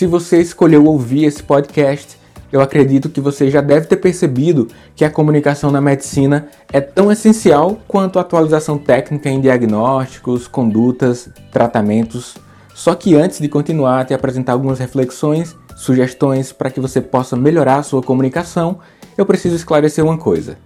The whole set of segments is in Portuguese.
Se você escolheu ouvir esse podcast, eu acredito que você já deve ter percebido que a comunicação na medicina é tão essencial quanto a atualização técnica em diagnósticos, condutas, tratamentos. Só que antes de continuar, te apresentar algumas reflexões, sugestões para que você possa melhorar a sua comunicação, eu preciso esclarecer uma coisa.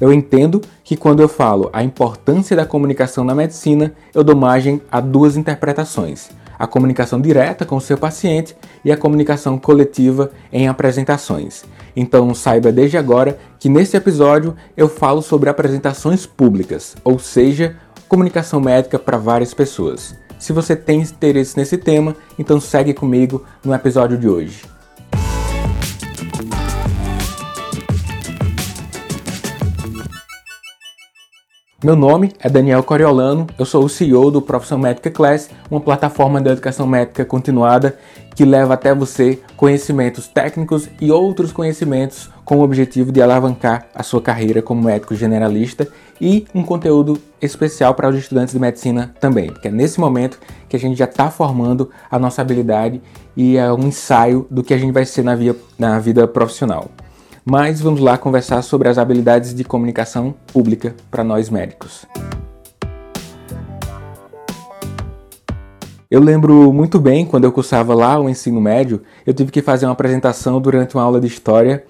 Eu entendo que quando eu falo a importância da comunicação na medicina, eu dou margem a duas interpretações a comunicação direta com o seu paciente e a comunicação coletiva em apresentações. Então saiba desde agora que nesse episódio eu falo sobre apresentações públicas, ou seja, comunicação médica para várias pessoas. Se você tem interesse nesse tema, então segue comigo no episódio de hoje. Meu nome é Daniel Coriolano, eu sou o CEO do Profissão Médica Class, uma plataforma de educação médica continuada que leva até você conhecimentos técnicos e outros conhecimentos com o objetivo de alavancar a sua carreira como médico generalista e um conteúdo especial para os estudantes de medicina também, porque é nesse momento que a gente já está formando a nossa habilidade e é um ensaio do que a gente vai ser na, via, na vida profissional mas vamos lá conversar sobre as habilidades de comunicação pública para nós médicos. Eu lembro muito bem quando eu cursava lá o ensino médio, eu tive que fazer uma apresentação durante uma aula de história,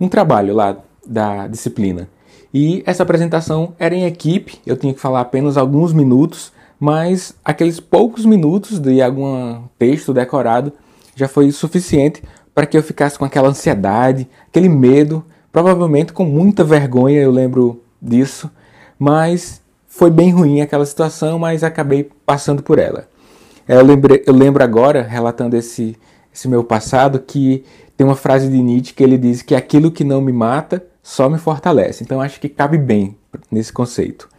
um trabalho lá da disciplina. E essa apresentação era em equipe, eu tinha que falar apenas alguns minutos, mas aqueles poucos minutos de algum texto decorado já foi suficiente para que eu ficasse com aquela ansiedade, aquele medo, provavelmente com muita vergonha, eu lembro disso, mas foi bem ruim aquela situação, mas acabei passando por ela. Eu, lembrei, eu lembro agora, relatando esse, esse meu passado, que tem uma frase de Nietzsche que ele diz que aquilo que não me mata só me fortalece. Então acho que cabe bem nesse conceito.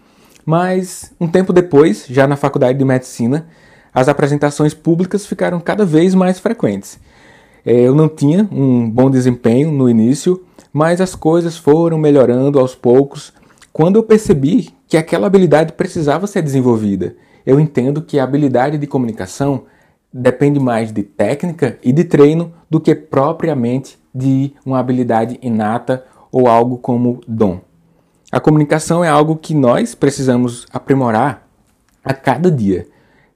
Mas um tempo depois, já na faculdade de medicina, as apresentações públicas ficaram cada vez mais frequentes. É, eu não tinha um bom desempenho no início, mas as coisas foram melhorando aos poucos quando eu percebi que aquela habilidade precisava ser desenvolvida. Eu entendo que a habilidade de comunicação depende mais de técnica e de treino do que propriamente de uma habilidade inata ou algo como dom. A comunicação é algo que nós precisamos aprimorar a cada dia.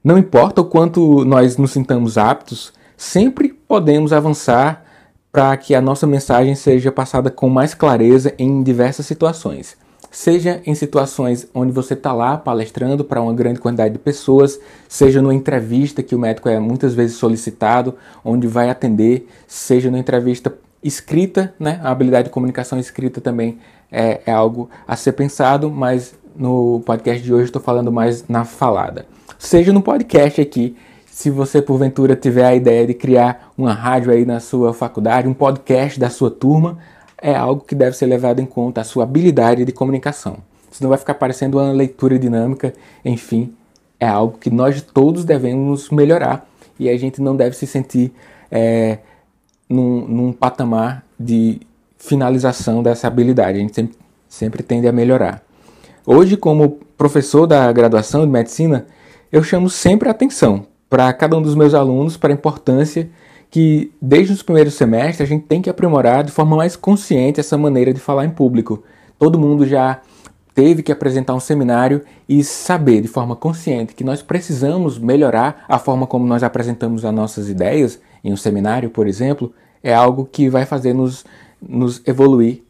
Não importa o quanto nós nos sintamos aptos, sempre podemos avançar para que a nossa mensagem seja passada com mais clareza em diversas situações. Seja em situações onde você está lá palestrando para uma grande quantidade de pessoas, seja numa entrevista que o médico é muitas vezes solicitado, onde vai atender, seja numa entrevista escrita, né? A habilidade de comunicação escrita também é, é algo a ser pensado, mas no podcast de hoje estou falando mais na falada. Seja no podcast aqui, se você porventura tiver a ideia de criar uma rádio aí na sua faculdade, um podcast da sua turma, é algo que deve ser levado em conta, a sua habilidade de comunicação. Senão vai ficar parecendo uma leitura dinâmica, enfim, é algo que nós todos devemos melhorar e a gente não deve se sentir é, num, num patamar de finalização dessa habilidade, a gente sempre, sempre tende a melhorar. Hoje, como professor da graduação de medicina, eu chamo sempre a atenção para cada um dos meus alunos para a importância que desde os primeiros semestres a gente tem que aprimorar de forma mais consciente essa maneira de falar em público. Todo mundo já teve que apresentar um seminário e saber de forma consciente que nós precisamos melhorar a forma como nós apresentamos as nossas ideias em um seminário, por exemplo, é algo que vai fazer nos, nos evoluir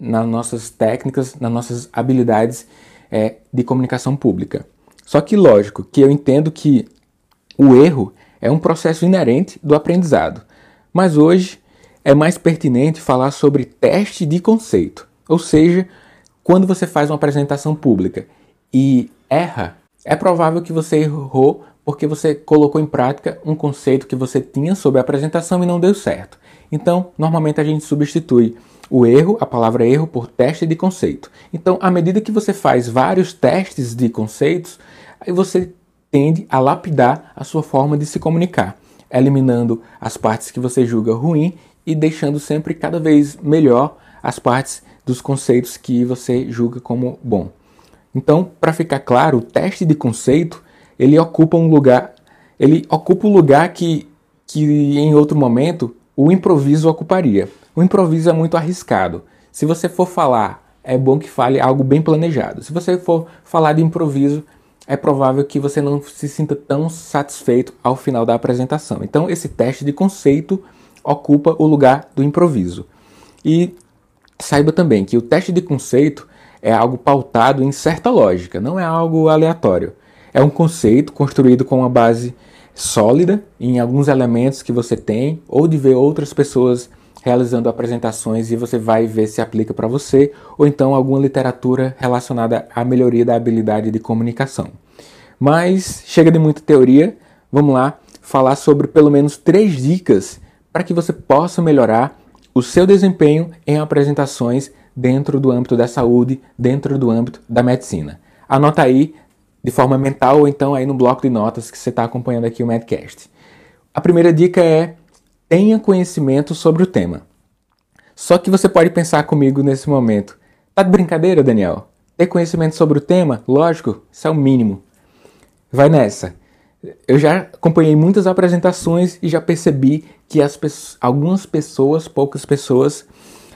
nas nossas técnicas, nas nossas habilidades é, de comunicação pública. Só que, lógico, que eu entendo que o erro é um processo inerente do aprendizado, mas hoje é mais pertinente falar sobre teste de conceito, ou seja, quando você faz uma apresentação pública e erra é provável que você errou porque você colocou em prática um conceito que você tinha sobre a apresentação e não deu certo. Então, normalmente a gente substitui o erro, a palavra erro, por teste de conceito. Então, à medida que você faz vários testes de conceitos, aí você tende a lapidar a sua forma de se comunicar, eliminando as partes que você julga ruim e deixando sempre cada vez melhor as partes dos conceitos que você julga como bom. Então, para ficar claro, o teste de conceito ele ocupa um lugar, ele ocupa o um lugar que, que em outro momento o improviso ocuparia. O improviso é muito arriscado. Se você for falar, é bom que fale algo bem planejado. Se você for falar de improviso, é provável que você não se sinta tão satisfeito ao final da apresentação. Então, esse teste de conceito ocupa o lugar do improviso. E saiba também que o teste de conceito é algo pautado em certa lógica, não é algo aleatório. É um conceito construído com uma base sólida em alguns elementos que você tem, ou de ver outras pessoas realizando apresentações e você vai ver se aplica para você, ou então alguma literatura relacionada à melhoria da habilidade de comunicação. Mas chega de muita teoria, vamos lá falar sobre pelo menos três dicas para que você possa melhorar o seu desempenho em apresentações dentro do âmbito da saúde, dentro do âmbito da medicina. Anota aí de forma mental ou então aí no bloco de notas que você está acompanhando aqui o Medcast. A primeira dica é tenha conhecimento sobre o tema. Só que você pode pensar comigo nesse momento. Tá de brincadeira, Daniel? Ter conhecimento sobre o tema? Lógico, isso é o mínimo. Vai nessa. Eu já acompanhei muitas apresentações e já percebi que as algumas pessoas, poucas pessoas,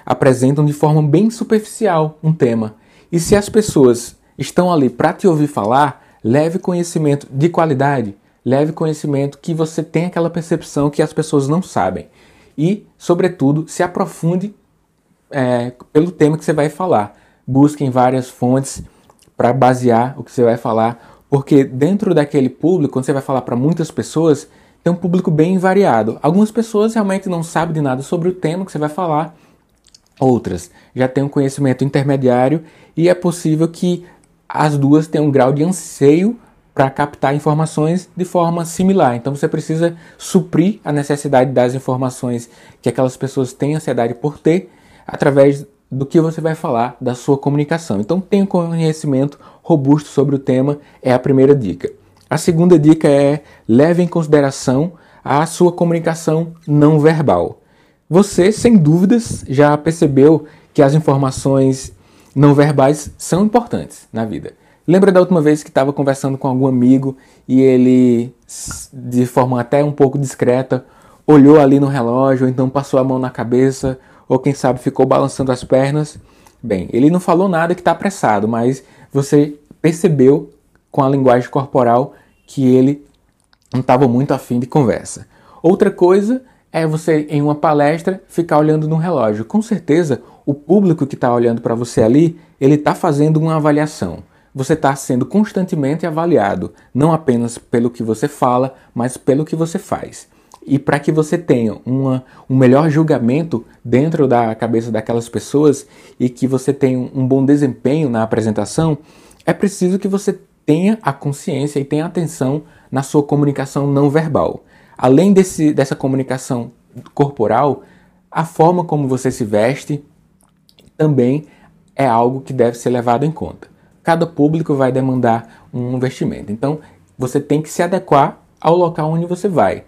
apresentam de forma bem superficial um tema. E se as pessoas estão ali para te ouvir falar, leve conhecimento de qualidade, leve conhecimento que você tem aquela percepção que as pessoas não sabem. E, sobretudo, se aprofunde é, pelo tema que você vai falar. Busque em várias fontes para basear o que você vai falar, porque dentro daquele público, quando você vai falar para muitas pessoas, tem um público bem variado. Algumas pessoas realmente não sabem de nada sobre o tema que você vai falar, outras já têm um conhecimento intermediário e é possível que as duas têm um grau de anseio para captar informações de forma similar. Então você precisa suprir a necessidade das informações que aquelas pessoas têm ansiedade por ter através do que você vai falar da sua comunicação. Então tenha conhecimento robusto sobre o tema é a primeira dica. A segunda dica é leve em consideração a sua comunicação não verbal. Você, sem dúvidas, já percebeu que as informações não verbais são importantes na vida. Lembra da última vez que estava conversando com algum amigo e ele, de forma até um pouco discreta, olhou ali no relógio, ou então passou a mão na cabeça, ou quem sabe ficou balançando as pernas? Bem, ele não falou nada que está apressado, mas você percebeu com a linguagem corporal que ele não estava muito afim de conversa. Outra coisa é você, em uma palestra, ficar olhando no relógio. Com certeza, o público que está olhando para você ali, ele está fazendo uma avaliação. Você está sendo constantemente avaliado, não apenas pelo que você fala, mas pelo que você faz. E para que você tenha uma, um melhor julgamento dentro da cabeça daquelas pessoas e que você tenha um bom desempenho na apresentação, é preciso que você tenha a consciência e tenha atenção na sua comunicação não verbal. Além desse, dessa comunicação corporal, a forma como você se veste também é algo que deve ser levado em conta. Cada público vai demandar um investimento, então você tem que se adequar ao local onde você vai.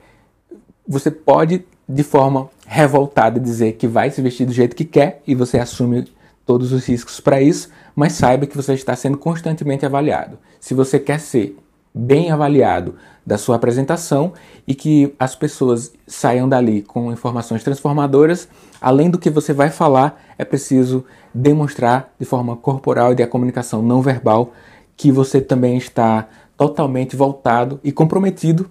Você pode, de forma revoltada, dizer que vai se vestir do jeito que quer e você assume todos os riscos para isso, mas saiba que você está sendo constantemente avaliado. Se você quer ser bem avaliado da sua apresentação e que as pessoas saiam dali com informações transformadoras. Além do que você vai falar, é preciso demonstrar de forma corporal e de comunicação não verbal que você também está totalmente voltado e comprometido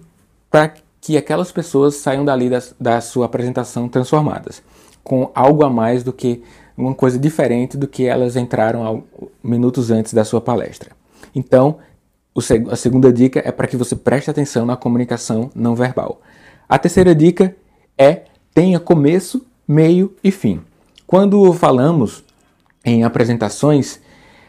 para que aquelas pessoas saiam dali da, da sua apresentação transformadas, com algo a mais do que uma coisa diferente do que elas entraram minutos antes da sua palestra. Então, a segunda dica é para que você preste atenção na comunicação não verbal. A terceira dica é tenha começo, meio e fim. Quando falamos em apresentações,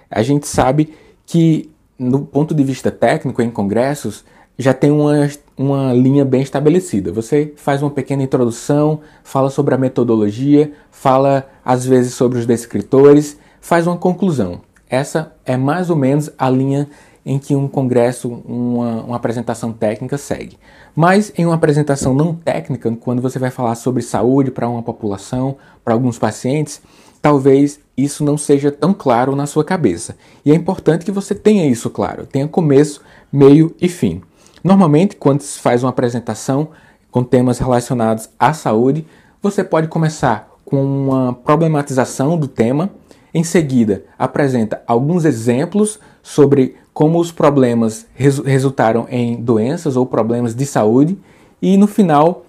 a gente sabe que no ponto de vista técnico, em congressos, já tem uma, uma linha bem estabelecida. Você faz uma pequena introdução, fala sobre a metodologia, fala às vezes sobre os descritores, faz uma conclusão. Essa é mais ou menos a linha em que um congresso, uma, uma, apresentação técnica segue. Mas em uma apresentação não técnica, quando você vai falar sobre saúde para uma população, para alguns pacientes, talvez isso não seja tão claro na sua cabeça. E é importante que você tenha isso claro, tenha começo, meio e fim. Normalmente, quando se faz uma apresentação com temas relacionados à saúde, você pode começar com uma problematização do tema, em seguida apresenta alguns exemplos sobre como os problemas res resultaram em doenças ou problemas de saúde e no final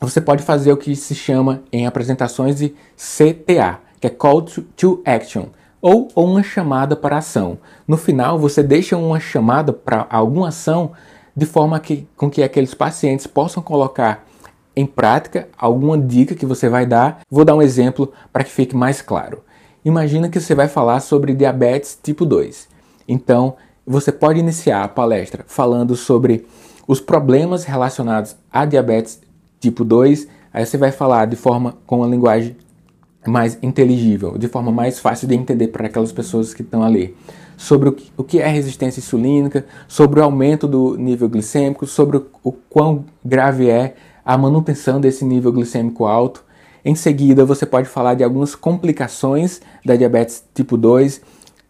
você pode fazer o que se chama em apresentações de CTA, que é Call to, to Action, ou, ou uma chamada para ação. No final você deixa uma chamada para alguma ação de forma que, com que aqueles pacientes possam colocar em prática alguma dica que você vai dar. Vou dar um exemplo para que fique mais claro. Imagina que você vai falar sobre diabetes tipo 2. Então, você pode iniciar a palestra falando sobre os problemas relacionados a diabetes tipo 2. Aí você vai falar de forma com uma linguagem mais inteligível, de forma mais fácil de entender para aquelas pessoas que estão ali. Sobre o que, o que é resistência insulínica, sobre o aumento do nível glicêmico, sobre o, o quão grave é a manutenção desse nível glicêmico alto. Em seguida, você pode falar de algumas complicações da diabetes tipo 2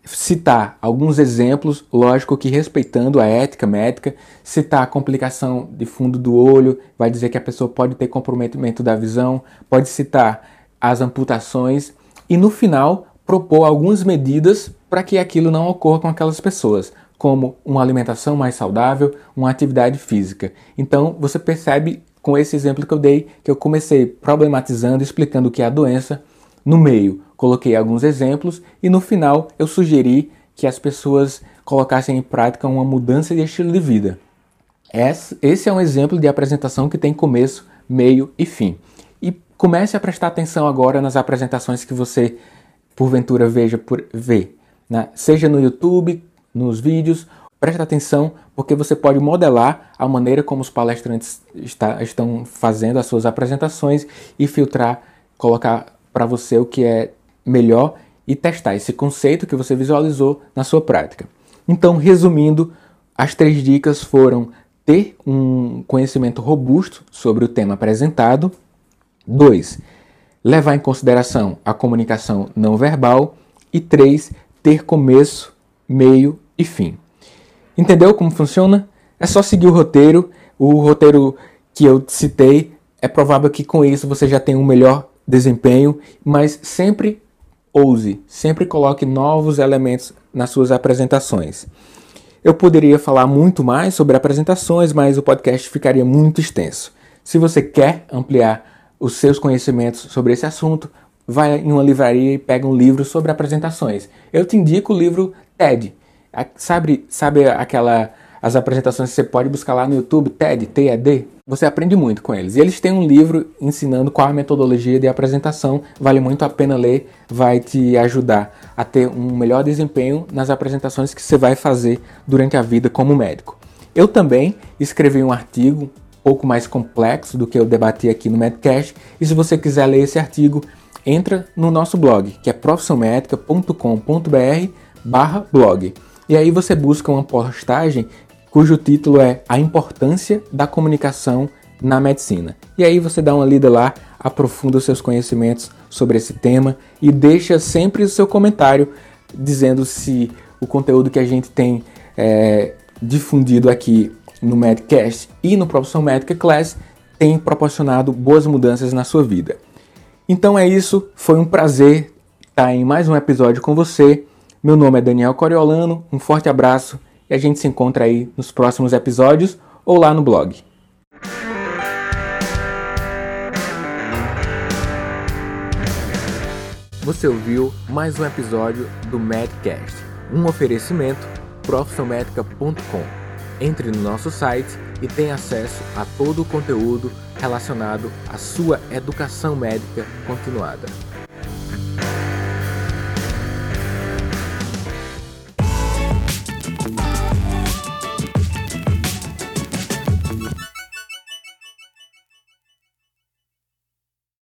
citar alguns exemplos, lógico que respeitando a ética médica, citar a complicação de fundo do olho, vai dizer que a pessoa pode ter comprometimento da visão, pode citar as amputações e no final propor algumas medidas para que aquilo não ocorra com aquelas pessoas, como uma alimentação mais saudável, uma atividade física. Então você percebe com esse exemplo que eu dei que eu comecei problematizando, explicando o que é a doença, no meio, coloquei alguns exemplos e no final eu sugeri que as pessoas colocassem em prática uma mudança de estilo de vida. Esse é um exemplo de apresentação que tem começo, meio e fim. E comece a prestar atenção agora nas apresentações que você porventura veja por ver, né? seja no YouTube, nos vídeos. Preste atenção porque você pode modelar a maneira como os palestrantes está, estão fazendo as suas apresentações e filtrar, colocar para você o que é melhor e testar esse conceito que você visualizou na sua prática. Então, resumindo, as três dicas foram ter um conhecimento robusto sobre o tema apresentado. 2. Levar em consideração a comunicação não verbal. E 3. Ter começo, meio e fim. Entendeu como funciona? É só seguir o roteiro. O roteiro que eu citei, é provável que com isso você já tenha um melhor desempenho, mas sempre ouse, sempre coloque novos elementos nas suas apresentações. Eu poderia falar muito mais sobre apresentações, mas o podcast ficaria muito extenso. Se você quer ampliar os seus conhecimentos sobre esse assunto, vai em uma livraria e pega um livro sobre apresentações. Eu te indico o livro TED. Sabe, sabe aquela as apresentações que você pode buscar lá no YouTube, TED, TED, você aprende muito com eles. E eles têm um livro ensinando qual a metodologia de apresentação, vale muito a pena ler, vai te ajudar a ter um melhor desempenho nas apresentações que você vai fazer durante a vida como médico. Eu também escrevi um artigo um pouco mais complexo do que eu debati aqui no Medcast, e se você quiser ler esse artigo, entra no nosso blog, que é profissionmedica.com.br/blog. E aí você busca uma postagem cujo título é A Importância da Comunicação na Medicina. E aí você dá uma lida lá, aprofunda os seus conhecimentos sobre esse tema e deixa sempre o seu comentário dizendo se o conteúdo que a gente tem é, difundido aqui no Medcast e no Profissão Médica Class tem proporcionado boas mudanças na sua vida. Então é isso, foi um prazer estar em mais um episódio com você. Meu nome é Daniel Coriolano, um forte abraço e a gente se encontra aí nos próximos episódios ou lá no blog. Você ouviu mais um episódio do Medcast, um oferecimento profissionmedica.com. Entre no nosso site e tenha acesso a todo o conteúdo relacionado à sua educação médica continuada.